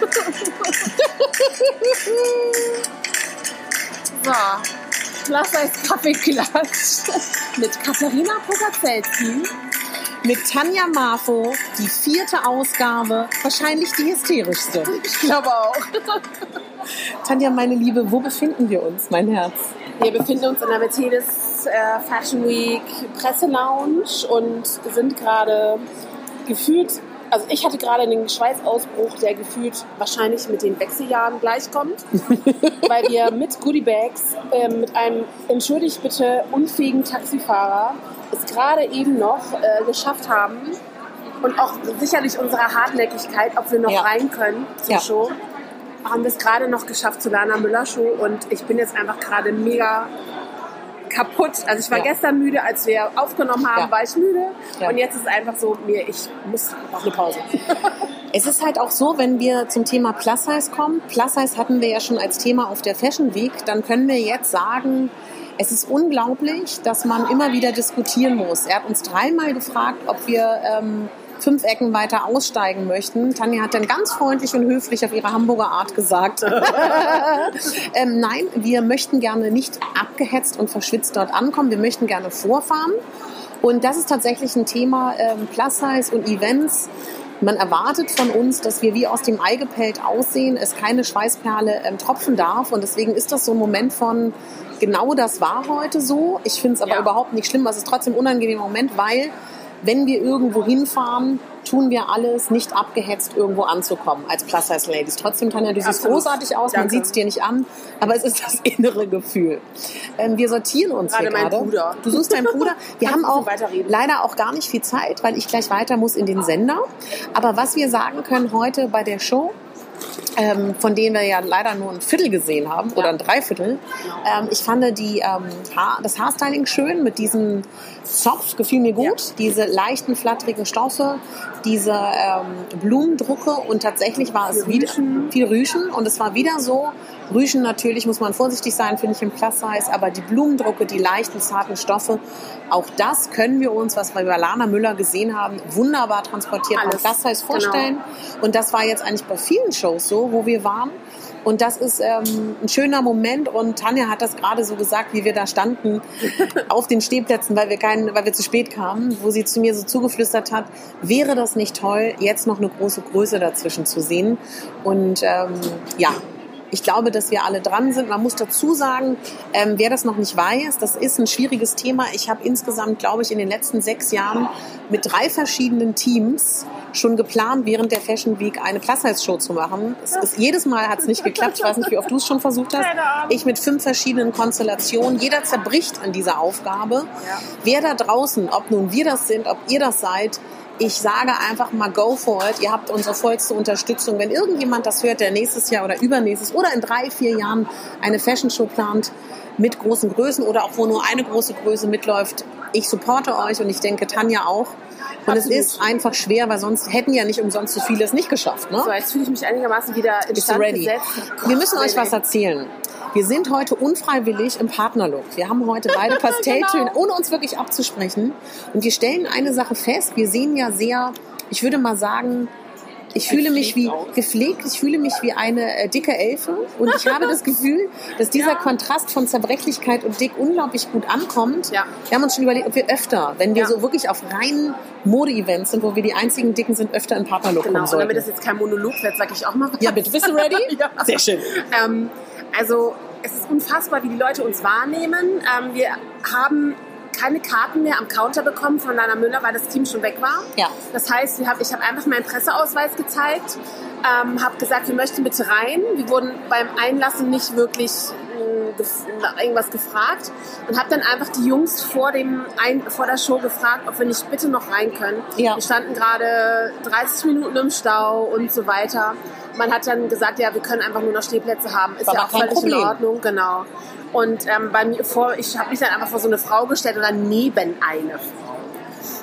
so, Plus Size Kaffeeklatsch mit Katharina Pogacelski. Mit Tanja Marfo, die vierte Ausgabe, wahrscheinlich die hysterischste. Ich glaube auch. Tanja, meine Liebe, wo befinden wir uns, mein Herz? Wir befinden uns in der Mercedes äh, Fashion Week Presselounge und sind gerade gefühlt, also ich hatte gerade einen Schweißausbruch, der gefühlt wahrscheinlich mit den Wechseljahren gleichkommt, weil wir mit Goodiebags äh, mit einem, entschuldigt bitte, unfähigen Taxifahrer es gerade eben noch äh, geschafft haben und auch sicherlich unsere Hartnäckigkeit, ob wir noch Ja. rein können zur Ja. Show, haben wir es gerade noch geschafft zur Lana Müller Show und ich bin jetzt einfach gerade mega kaputt. Also ich war Ja. gestern müde, als wir aufgenommen haben, Ja. war ich müde Ja. und jetzt ist es einfach so, mir, ich muss auf eine Pause. Es ist halt auch so, wenn wir zum Thema Plus Size kommen. Plus Size hatten wir ja schon als Thema auf der Fashion Week. Dann können wir jetzt sagen, es ist unglaublich, dass man immer wieder diskutieren muss. Er hat uns dreimal gefragt, ob wir ähm, fünf Ecken weiter aussteigen möchten. Tanja hat dann ganz freundlich und höflich auf ihre Hamburger Art gesagt, ähm, nein, wir möchten gerne nicht abgehetzt und verschwitzt dort ankommen. Wir möchten gerne vorfahren. Und das ist tatsächlich ein Thema ähm, Plus Size und Events. Man erwartet von uns, dass wir wie aus dem Ei gepellt aussehen, es keine Schweißperle ähm, tropfen darf. Und deswegen ist das so ein Moment von, genau das war heute so. Ich finde es aber Ja. überhaupt nicht schlimm, aber es ist trotzdem ein unangenehmer Moment, weil wenn wir irgendwo hinfahren, tun wir alles, nicht abgehetzt irgendwo anzukommen als Plus-Size-Ladies. Trotzdem, Tanja, du siehst großartig aus, man Danke. sieht es dir nicht an, aber es ist das innere Gefühl. Ähm, wir sortieren uns Gerade hier mein gerade. Bruder. Du suchst deinen Bruder. Wir haben auch leider auch gar nicht viel Zeit, weil ich gleich weiter muss in den Sender. Aber was wir sagen können heute bei der Show, ähm, von denen wir ja leider nur ein Viertel gesehen haben oder ein Dreiviertel. Ähm, ich fand die, ähm, Haar, das Haarstyling schön mit diesem Zopf, gefiel mir gut. Diese leichten, flatterigen Stoffe, diese ähm, Blumendrucke und tatsächlich war es wieder viel Rüschen und es war wieder so. Rüschen natürlich muss man vorsichtig sein, finde ich im Plus-Size, aber die Blumendrucke, die leichten, zarten Stoffe, auch das können wir uns, was wir bei Lana Müller gesehen haben, wunderbar transportiert Alles, am Plus-Size genau. vorstellen. Und das war jetzt eigentlich bei vielen Shows so, wo wir waren. Und das ist ähm, ein schöner Moment. Und Tanja hat das gerade so gesagt, wie wir da standen auf den Stehplätzen, weil wir, keinen, weil wir zu spät kamen, wo sie zu mir so zugeflüstert hat, wäre das nicht toll, jetzt noch eine große Größe dazwischen zu sehen. Und ähm, ja, ich glaube, dass wir alle dran sind. Man muss dazu sagen, ähm, wer das noch nicht weiß, das ist ein schwieriges Thema. Ich habe insgesamt, glaube ich, in den letzten sechs Jahren mit drei verschiedenen Teams schon geplant, während der Fashion Week eine Plus-Size-Show zu machen. Es ist, jedes Mal hat es nicht geklappt. Ich weiß nicht, wie oft du es schon versucht hast. Ich mit fünf verschiedenen Konstellationen. Jeder zerbricht an dieser Aufgabe. Wer da draußen, ob nun wir das sind, ob ihr das seid, ich sage einfach mal go for it. Ihr habt unsere vollste Unterstützung. Wenn irgendjemand das hört, der nächstes Jahr oder übernächstes oder in drei, vier Jahren eine Fashion Show plant mit großen Größen oder auch wo nur eine große Größe mitläuft, ich supporte euch und ich denke Tanja auch. Und es Absolut. ist einfach schwer, weil sonst hätten ja nicht umsonst so viele es nicht geschafft. Ne? So, jetzt fühle ich mich einigermaßen wieder in Stand ready? gesetzt. Wir müssen euch was erzählen. Wir sind heute unfreiwillig im Partnerlook. Wir haben heute beide Pastelltöne, Genau. ohne uns wirklich abzusprechen. Und wir stellen eine Sache fest. Wir sehen ja sehr, ich würde mal sagen, ich fühle mich wie Gepflegt ich fühle mich wie eine äh, dicke Elfe und ich habe das Gefühl, dass dieser Kontrast von Zerbrechlichkeit und dick unglaublich gut ankommt. Ja. Wir haben uns schon überlegt, ob wir öfter, wenn wir Ja. so wirklich auf reinen Mode-Events sind, wo wir die einzigen Dicken sind, öfter in Partnerlook Genau, kommen und sollten. damit das jetzt kein Monolog wird, sage ich auch mal was. Ja, bitte. Bist du ready? Ja. Sehr schön. Ähm, also es ist unfassbar, wie die Leute uns wahrnehmen. Ähm, wir haben keine Karten mehr am Counter bekommen von Lana Müller, weil das Team schon weg war. Ja. Das heißt, haben, ich habe einfach meinen Presseausweis gezeigt, ähm, habe gesagt, wir möchten bitte rein. Wir wurden beim Einlassen nicht wirklich nach irgendwas gefragt und habe dann einfach die Jungs vor, dem Ein vor der Show gefragt, ob wir nicht bitte noch rein können. Ja. Wir standen gerade 30 Minuten im Stau und so weiter. Man hat dann gesagt, ja, wir können einfach nur noch Stehplätze haben. Ist War ja auch völlig in Problem. Ordnung, genau. Und ähm, bei mir vor, ich habe mich dann einfach vor so eine Frau gestellt oder neben eine Frau.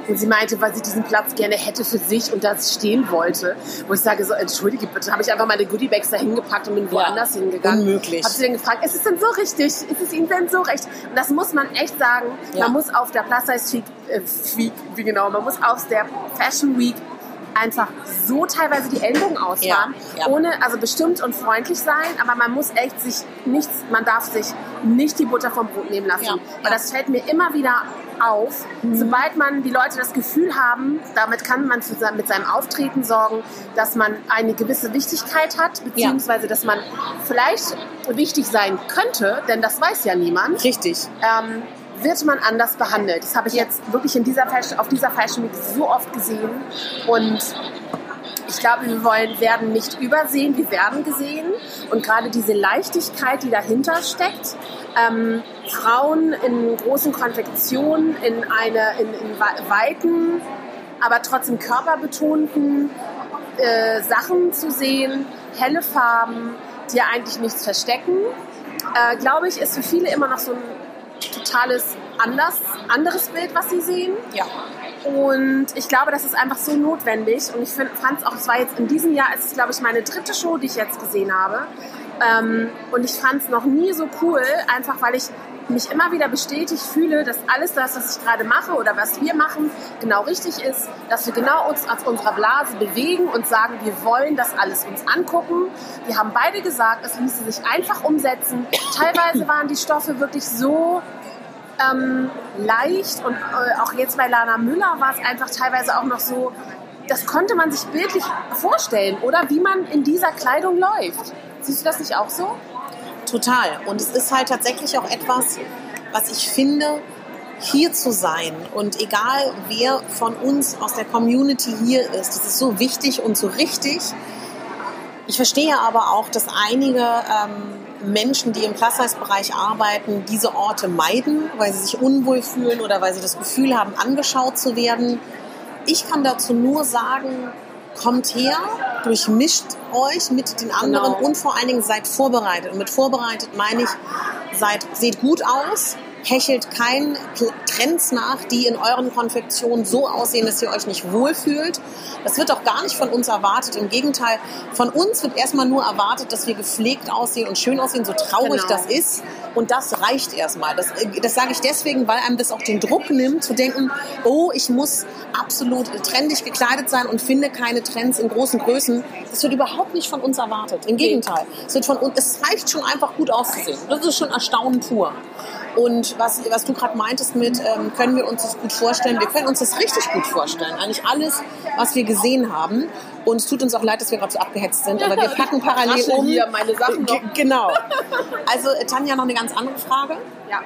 Und sie meinte, weil sie diesen Platz gerne hätte für sich und da stehen wollte. Wo ich sage, so, entschuldige bitte, habe ich einfach meine Goodiebags da hingepackt und bin woanders hingegangen. unmöglich. Habe sie dann gefragt, ist es denn so richtig? Ist es Ihnen denn so recht? Und das muss man echt sagen. Ja. Man muss auf der Plus Size Week, äh, Week, wie genau, man muss auf der Fashion Week einfach so teilweise die Ellbogen ausfahren, Ja, ja. ohne, also bestimmt und freundlich sein, aber man muss echt sich nichts, man darf sich nicht die Butter vom Brot nehmen lassen. Ja, Weil das fällt mir immer wieder auf, sobald man die Leute das Gefühl haben, damit kann man mit seinem Auftreten sorgen, dass man eine gewisse Wichtigkeit hat, beziehungsweise dass man vielleicht wichtig sein könnte, denn das weiß ja niemand Richtig. ähm, wird man anders behandelt. Das habe ich jetzt wirklich in dieser Fashion, auf dieser Fashion Week so oft gesehen. Und ich glaube, wir wollen, werden nicht übersehen, wir werden gesehen. Und gerade diese Leichtigkeit, die dahinter steckt, ähm, Frauen in großen Konfektionen, in, eine, in, in wei- weiten, aber trotzdem körperbetonten äh, Sachen zu sehen, helle Farben, die ja eigentlich nichts verstecken, äh, glaube ich, ist für viele immer noch so ein totales anders, anderes Bild, was sie sehen. Ja. Und ich glaube, das ist einfach so notwendig. Und ich fand es auch, es war jetzt in diesem Jahr, es ist, glaube ich, meine dritte Show, die ich jetzt gesehen habe. Ähm, und ich fand es noch nie so cool, einfach weil ich mich immer wieder bestätigt fühle, dass alles das, was ich gerade mache oder was wir machen, genau richtig ist, dass wir genau uns aus unserer Blase bewegen und sagen, wir wollen das alles uns angucken. Wir haben beide gesagt, es ließe sich einfach umsetzen. Teilweise waren die Stoffe wirklich so ähm, leicht und äh, auch jetzt bei Lana Müller war es einfach teilweise auch noch so, das konnte man sich bildlich vorstellen, oder wie man in dieser Kleidung läuft. Siehst du das nicht auch so? Total. Und es ist halt tatsächlich auch etwas, was ich finde, hier zu sein. Und egal, wer von uns aus der Community hier ist, das ist so wichtig und so richtig. Ich verstehe aber auch, dass einige ähm, Menschen, die im Plus-Size-Bereich arbeiten, diese Orte meiden, weil sie sich unwohl fühlen oder weil sie das Gefühl haben, angeschaut zu werden. Ich kann dazu nur sagen, kommt her, durchmischt euch mit den anderen Genau. und vor allen Dingen seid vorbereitet. Und mit vorbereitet meine ich, seid, seht gut aus, hechelt keinen Pl- Trends nach, die in euren Konfektionen so aussehen, dass ihr euch nicht wohlfühlt. Das wird auch gar nicht von uns erwartet. Im Gegenteil, von uns wird erstmal nur erwartet, dass wir gepflegt aussehen und schön aussehen, so traurig Genau. das ist. Und das reicht erstmal. Das, das sage ich deswegen, weil einem das auch den Druck nimmt, zu denken, oh, ich muss absolut trendig gekleidet sein und finde keine Trends in großen Größen. Das wird überhaupt nicht von uns erwartet. Im Gegenteil. Es, wird von es reicht schon einfach gut auszusehen. Das ist schon Erstaunen pur. Und was, was du gerade meintest mit, ähm, können wir uns das gut vorstellen? Wir können uns das richtig gut vorstellen. Eigentlich alles, was wir gesehen haben. Und es tut uns auch leid, dass wir gerade so abgehetzt sind, aber wir packen parallel um. hier meine Sachen noch. Genau. Also äh, Tanja, noch eine ganz andere Frage. Ja.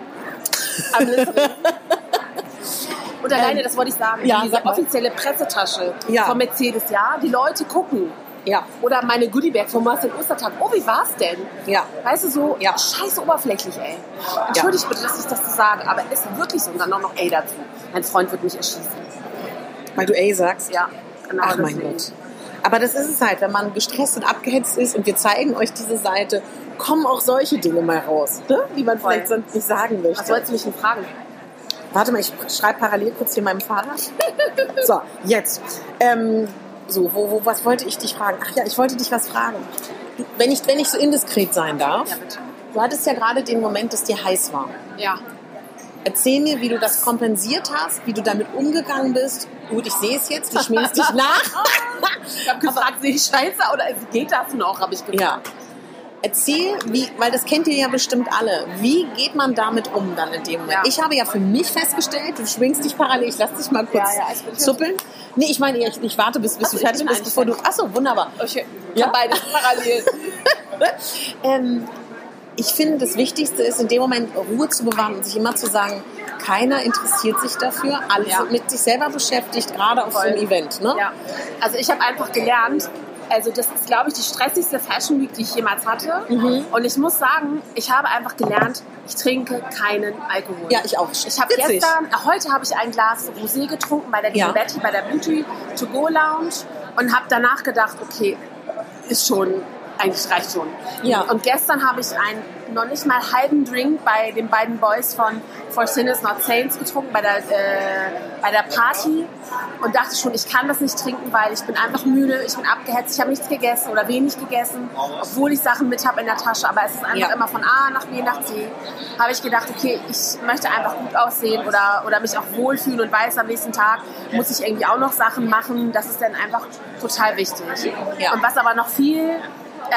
Und alleine, das wollte ich sagen, Ähm, ja, diese sag offizielle Pressetasche Ja. von Mercedes, ja, die Leute gucken. Ja. Oder meine Goodiebag von Marcel Ostertag. Oh, wie war's denn? Ja. Weißt du, so Ja. scheiße oberflächlich, ey. Entschuldigt bitte, dass ich das so sage, aber ist wirklich so. Und dann auch noch ey dazu. Mein Freund wird mich erschießen. Weil du ey sagst. Ja, genau. Ach mein. Gott. Aber das ist es halt, wenn man gestresst und abgehetzt ist und wir zeigen euch diese Seite, kommen auch solche Dinge mal raus, ne? die man Voll. vielleicht sonst nicht sagen möchte. Was wolltest du mich denn fragen? Warte mal, ich schreibe parallel kurz hier meinem Fahrrad. so, jetzt. Ähm, so, wo, wo, was wollte ich dich fragen? Ach ja, ich wollte dich was fragen. Du, wenn, ich, wenn ich so indiskret sein darf, Ja, du hattest ja gerade den Moment, dass dir heiß war. Ja. Erzähl mir, wie du das kompensiert hast, wie du damit umgegangen bist. Gut, ich sehe es jetzt, du schminkst dich nach. Ich habe gefragt, sehe ich scheiße oder geht das noch, habe ich gefragt. Ja. Erzähl, wie, weil das kennt ihr ja bestimmt alle. Wie geht man damit um dann in dem Moment? Ja. Ich habe ja für mich festgestellt, du schwingst dich parallel, ich lass dich mal kurz Ja, ja, zuppeln. Nee, ich meine, ich, ich warte, bis, bis Ach so, du fertig bist, bevor du. Achso, wunderbar. Okay. Ja? Beides parallel. ähm, ich finde, das Wichtigste ist, in dem Moment Ruhe zu bewahren und sich immer zu sagen, keiner interessiert sich dafür, alle sind mit sich selber beschäftigt, gerade auf so Voll. einem Event. Ne? Ja, also ich habe einfach gelernt, also das ist, glaube ich, die stressigste Fashion Week, die ich jemals hatte. Mhm. Und ich muss sagen, ich habe einfach gelernt, ich trinke keinen Alkohol. Ja, ich auch. Ich habe gestern, äh, heute habe ich ein Glas Rosé getrunken bei der Ja. Betty, bei der Beauty to Go Lounge und habe danach gedacht, okay, ist schon, eigentlich reicht schon. Ja. Und gestern habe ich einen noch nicht mal halben Drink bei den beiden Boys von For Sinners Not Saints getrunken, bei der, äh, bei der Party und dachte schon, ich kann das nicht trinken, weil ich bin einfach müde, ich bin abgehetzt, ich habe nichts gegessen oder wenig gegessen, obwohl ich Sachen mit habe in der Tasche, aber es ist einfach Ja. immer von A nach B nach C. Habe ich gedacht, okay, ich möchte einfach gut aussehen oder, oder mich auch wohlfühlen und weiß, am nächsten Tag muss ich irgendwie auch noch Sachen machen. Das ist dann einfach total wichtig. Ja. Und was aber noch viel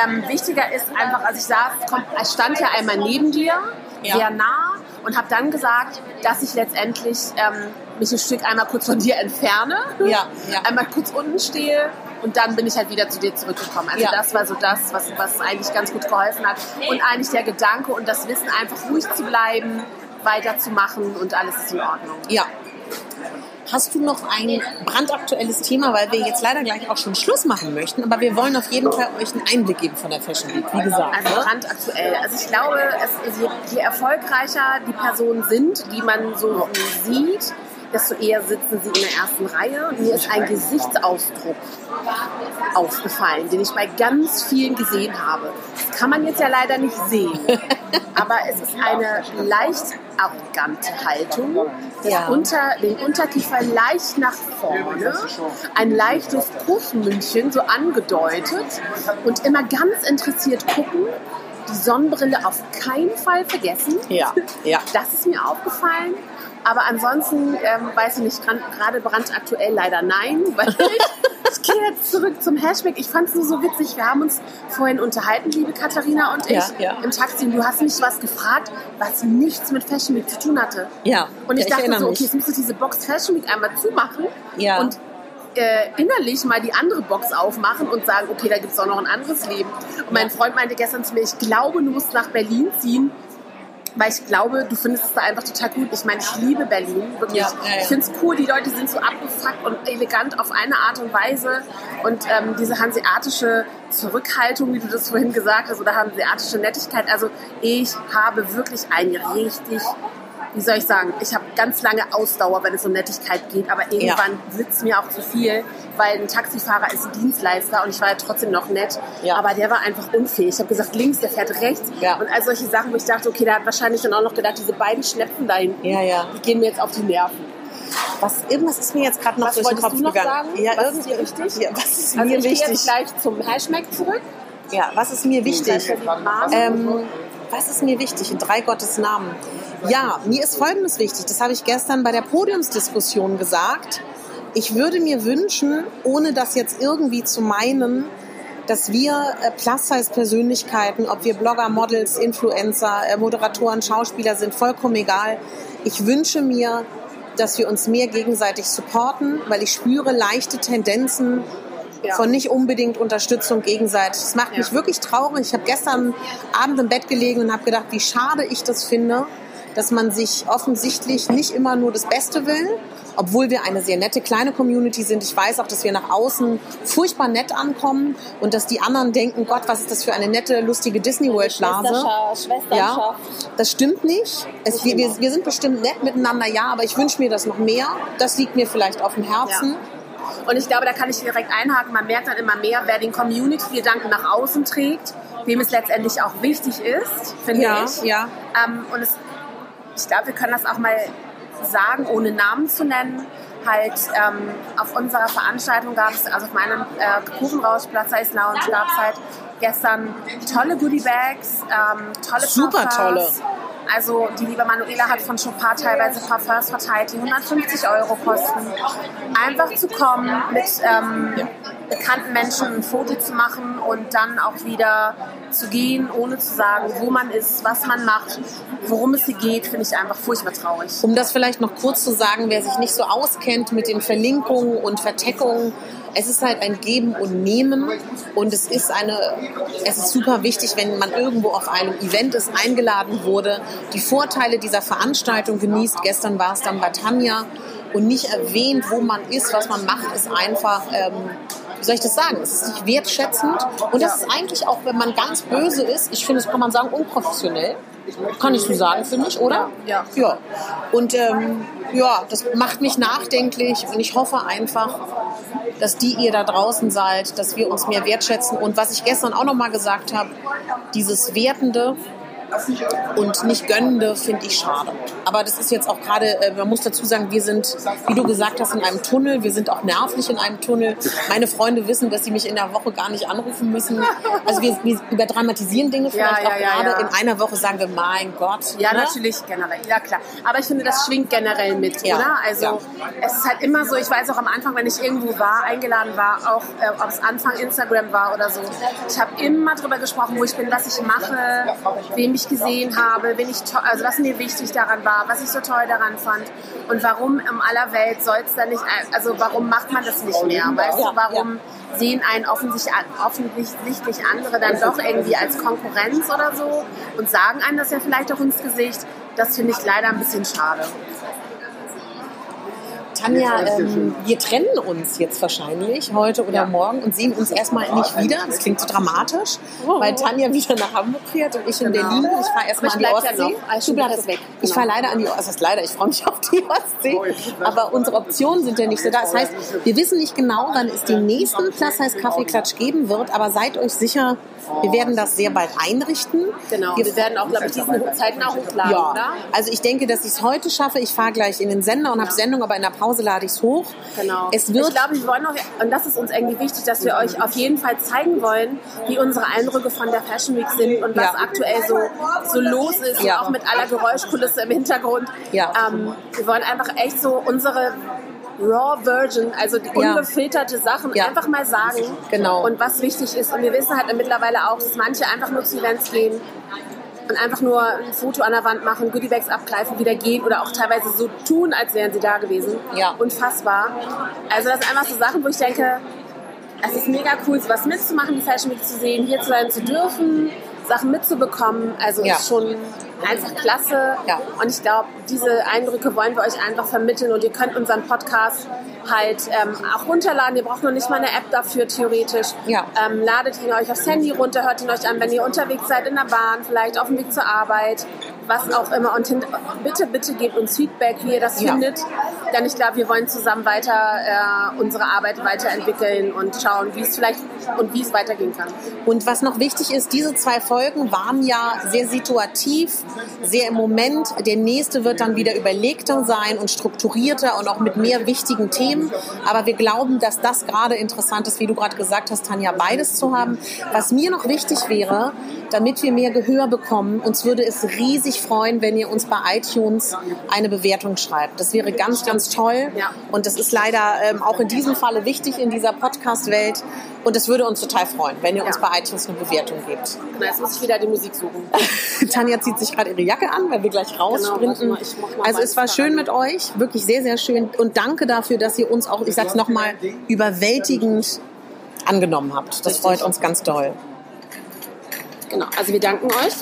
ähm, wichtiger ist, einfach, als ich saß, kommt, ich stand ja einmal neben dir, Ja. sehr nah und habe dann gesagt, dass ich letztendlich ähm, mich ein Stück einmal kurz von dir entferne, Ja, ja. einmal kurz unten stehe und dann bin ich halt wieder zu dir zurückgekommen. Also Ja. das war so das, was, was eigentlich ganz gut geholfen hat. Und eigentlich der Gedanke und das Wissen, einfach ruhig zu bleiben, weiterzumachen und alles ist in Ordnung. Ja. Hast du noch ein brandaktuelles Thema, weil wir jetzt leider gleich auch schon Schluss machen möchten, aber wir wollen auf jeden Fall euch einen Einblick geben von der Fashion Week, wie gesagt. Also ne? brandaktuell. Also ich glaube, es, je, je erfolgreicher die Personen sind, die man so sieht, desto eher sitzen sie in der ersten Reihe. Und mir ist ein Gesichtsausdruck aufgefallen, den ich bei ganz vielen gesehen habe. Das kann man jetzt ja leider nicht sehen. Aber es ist eine leicht arrogante Haltung, das Ja. unter, den Unterkiefer leicht nach vorne, ein leichtes Puffmündchen so angedeutet und immer ganz interessiert gucken, die Sonnenbrille auf keinen Fall vergessen. Ja, ja. Das ist mir aufgefallen. Aber ansonsten ähm, weiß ich nicht, gerade brandaktuell leider nein, weil ich, ich gehe jetzt zurück zum Hashtag. Ich fand es nur so witzig. Wir haben uns vorhin unterhalten, liebe Katharina und ich, Ja, ja. im Taxi. Und du hast mich was gefragt, was nichts mit Fashion Week zu tun hatte. Ja, Und ich ja, dachte erinnere so, okay, jetzt musst du diese Box Fashion Week einmal zumachen Ja. und äh, innerlich mal die andere Box aufmachen und sagen, okay, da gibt es auch noch ein anderes Leben. Und mein Freund meinte gestern zu mir, ich glaube, du musst nach Berlin ziehen, weil ich glaube, du findest es da einfach total gut. Ich meine, ich liebe Berlin, wirklich. Ja, ja, ja. Ich finde es cool, die Leute sind so abgefuckt und elegant auf eine Art und Weise. Und ähm, diese hanseatische Zurückhaltung, wie du das vorhin gesagt hast, oder hanseatische Nettigkeit. Also ich habe wirklich ein richtig wie soll ich sagen, ich habe ganz lange Ausdauer, wenn es um Nettigkeit geht, aber irgendwann wird es mir auch zu viel, weil ein Taxifahrer ist ein Dienstleister und ich war ja trotzdem noch nett, Ja. aber der war einfach unfähig. Ich habe gesagt, links, der fährt rechts Ja. und all solche Sachen, wo ich dachte, okay, der hat wahrscheinlich dann auch noch gedacht, diese beiden Schnepfen da hinten, Ja, ja. die gehen mir jetzt auf die Nerven. Was, irgendwas ist mir jetzt gerade noch Was durch den wolltest Kopf du noch gegangen. sagen? Ja, Was irgendwie ist dir wichtig? Ja, was ist Also mir ich gehe wichtig? jetzt gleich zum Hashtag zurück. Ja, was ist mir wichtig? Ähm, Ähm, was ist mir wichtig? In drei Gottes Namen. Ja, mir ist Folgendes wichtig. Das habe ich gestern bei der Podiumsdiskussion gesagt. Ich würde mir wünschen, ohne das jetzt irgendwie zu meinen, dass wir äh, Plus-Size-Persönlichkeiten, ob wir Blogger, Models, Influencer, äh, Moderatoren, Schauspieler sind, vollkommen egal. Ich wünsche mir, dass wir uns mehr gegenseitig supporten, weil ich spüre leichte Tendenzen Ja. von nicht unbedingt Unterstützung gegenseitig. Das macht mich Ja. wirklich traurig. Ich habe gestern Abend im Bett gelegen und habe gedacht, wie schade ich das finde, dass man sich offensichtlich nicht immer nur das Beste will, obwohl wir eine sehr nette kleine Community sind. Ich weiß auch, dass wir nach außen furchtbar nett ankommen und dass die anderen denken, Gott, was ist das für eine nette, lustige Disney World Blase. Schwesterschaft, Ja, Schwesternschaft. das stimmt nicht. Es, wir, wir, wir sind bestimmt nett miteinander, ja, aber ich wünsche mir das noch mehr. Das liegt mir vielleicht auf dem Herzen. Ja. Und ich glaube, da kann ich direkt einhaken. Man merkt dann immer mehr, wer den Community-Gedanken nach außen trägt, wem es letztendlich auch wichtig ist, finde Ja, ich. ja. Ähm, und es, ich glaube, wir können das auch mal sagen, ohne Namen zu nennen. Halt ähm, auf unserer Veranstaltung gab es, also auf meinem äh, Kuchenrausch Platz Eis Lounge gab es halt gestern tolle Goodie-Bags, ähm, tolle Super Parfums. tolle. Also die liebe Manuela hat von Chopin teilweise Parfums verteilt, die 150 Euro kosten. Einfach zu kommen, mit ähm, bekannten Menschen ein Foto zu machen und dann auch wieder zu gehen, ohne zu sagen, wo man ist, was man macht, worum es hier geht, finde ich einfach furchtbar traurig. Um das vielleicht noch kurz zu sagen, wer sich nicht so auskennt mit den Verlinkungen und Verteckungen, es ist halt ein Geben und Nehmen und es ist eine, es ist super wichtig, wenn man irgendwo auf einem Event ist, eingeladen wurde, die Vorteile dieser Veranstaltung genießt. Gestern war es dann bei Tanja und nicht erwähnt, wo man ist, was man macht, ist einfach, ähm, wie soll ich das sagen? Es ist nicht wertschätzend und das ist eigentlich auch, wenn man ganz böse ist, ich finde, das kann man sagen, unprofessionell. Kann ich so sagen, finde ich, oder? Ja. Ja. Und ähm, ja, das macht mich nachdenklich und ich hoffe einfach, dass die ihr da draußen seid, dass wir uns mehr wertschätzen. Und was ich gestern auch nochmal gesagt habe, dieses Wertende, und nicht gönnende finde ich schade. Aber das ist jetzt auch gerade, äh, man muss dazu sagen, wir sind, wie du gesagt hast, in einem Tunnel. Wir sind auch nervlich in einem Tunnel. Meine Freunde wissen, dass sie mich in der Woche gar nicht anrufen müssen. Also wir, wir überdramatisieren Dinge vielleicht ja, auch ja, gerade. ja. In einer Woche sagen wir, mein Gott. Ja, ne? natürlich generell, ja klar. Aber ich finde, das schwingt generell mit, Ja, oder? Also ja. es ist halt immer so, ich weiß auch am Anfang, wenn ich irgendwo war, eingeladen war, auch äh, ob es Anfang Instagram war oder so, ich habe immer drüber gesprochen, wo ich bin, was ich mache, wem ich gesehen habe, wen ich also was mir wichtig daran war, was ich so toll daran fand und warum in aller Welt soll es dann nicht, also warum macht man das nicht mehr? Weißt du, warum sehen einen offensichtlich, offensichtlich andere dann doch irgendwie als Konkurrenz oder so und sagen einem das ja vielleicht auch ins Gesicht. Das finde ich leider ein bisschen schade. Tanja, ähm, wir trennen uns jetzt wahrscheinlich heute oder morgen und sehen uns erstmal nicht wieder. Das klingt so dramatisch, weil Tanja wieder nach Hamburg fährt und ich in Genau. Berlin. Ich fahre erstmal an ich die ja Ostsee. noch. Also du bleibst weg. Ich Genau. fahre leider an die Ostsee. Das heißt leider, ich freue mich auf die Ostsee. Aber unsere Optionen sind ja nicht so da. Das heißt, wir wissen nicht genau, wann es den nächsten Plus Size Kaffeeklatsch geben wird, aber seid euch sicher, wir werden das sehr bald einrichten. Genau. Wir Wir werden auch, glaube ich, diesen zeitnah hochladen, ja, oder? also ich denke, dass ich es heute schaffe. Ich fahre gleich in den Sender und habe Sendung, aber in der Pause lade ich es hoch. Genau. Es wird ich glaube, wir wollen auch, und das ist uns irgendwie wichtig, dass wir euch auf jeden Fall zeigen wollen, wie unsere Eindrücke von der Fashion Week sind und was Ja. aktuell so, so los ist, Ja. auch mit aller Geräuschkulisse im Hintergrund. Ja. Ähm, wir wollen einfach echt so unsere Raw Version, also die Ja. ungefilterte Sachen Ja. einfach mal sagen. Genau. Und was wichtig ist. Und wir wissen halt mittlerweile auch, dass manche einfach nur zu Events gehen und einfach nur ein Foto an der Wand machen, Goodiebags abgreifen, wieder gehen oder auch teilweise so tun, als wären sie da gewesen. Ja. Unfassbar. Also das sind einfach so Sachen, wo ich denke, es ist mega cool, sowas mitzumachen, die Fashion Week zu sehen, hier zu sein zu dürfen, Sachen mitzubekommen. Also Ja. ist schon einfach klasse. Ja. Und ich glaube, diese Eindrücke wollen wir euch einfach vermitteln und ihr könnt unseren Podcast halt ähm, auch runterladen. Ihr braucht noch nicht mal eine App dafür, theoretisch. Ja. Ähm, ladet ihn euch aufs Handy runter, hört ihn euch an, wenn ihr unterwegs seid in der Bahn, vielleicht auf dem Weg zur Arbeit, was auch immer. Und bitte, bitte gebt uns Feedback, wie ihr das Ja. findet. Denn ich glaube, wir wollen zusammen weiter äh, unsere Arbeit weiterentwickeln und schauen, wie es vielleicht und wie es weitergehen kann. Und was noch wichtig ist, diese zwei Folgen waren ja sehr situativ, sehr im Moment. Der nächste wird dann wieder überlegter sein und strukturierter und auch mit mehr wichtigen Themen. Aber wir glauben, dass das gerade interessant ist, wie du gerade gesagt hast, Tanja, beides zu haben. Was mir noch wichtig wäre, damit wir mehr Gehör bekommen, uns würde es riesig freuen, wenn ihr uns bei iTunes eine Bewertung schreibt. Das wäre ganz, ganz toll. Und das ist leider ähm, auch in diesem Falle wichtig in dieser Podcast-Welt. Und es würde uns total freuen, wenn ihr uns bei iTunes eine Bewertung gebt. Na, jetzt muss ich wieder die Musik suchen. Tanja zieht sich gerade ihre Jacke an, weil wir gleich raussprinten. Genau, also es war schön mit euch, wirklich sehr, sehr schön. Und danke dafür, dass ihr uns auch, ich sag's nochmal, überwältigend angenommen habt. Das freut uns ganz doll. Genau, also wir danken euch.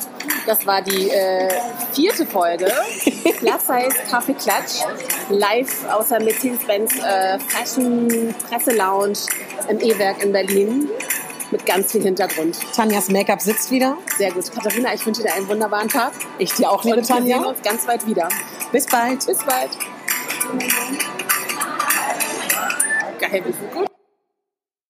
Das war die äh, vierte Folge. Plus Size Kaffee Klatsch. Live aus der Mercedes-Benz äh, Fashion Presse Lounge im E-Werk in Berlin. Mit ganz viel Hintergrund. Tanjas Make-up sitzt wieder. Sehr gut. Katharina, ich wünsche dir einen wunderbaren Tag. Ich dir auch, liebe Und wir sehen Tanja. uns ganz bald wieder. Bis bald. Bis bald. Geil, wie gut.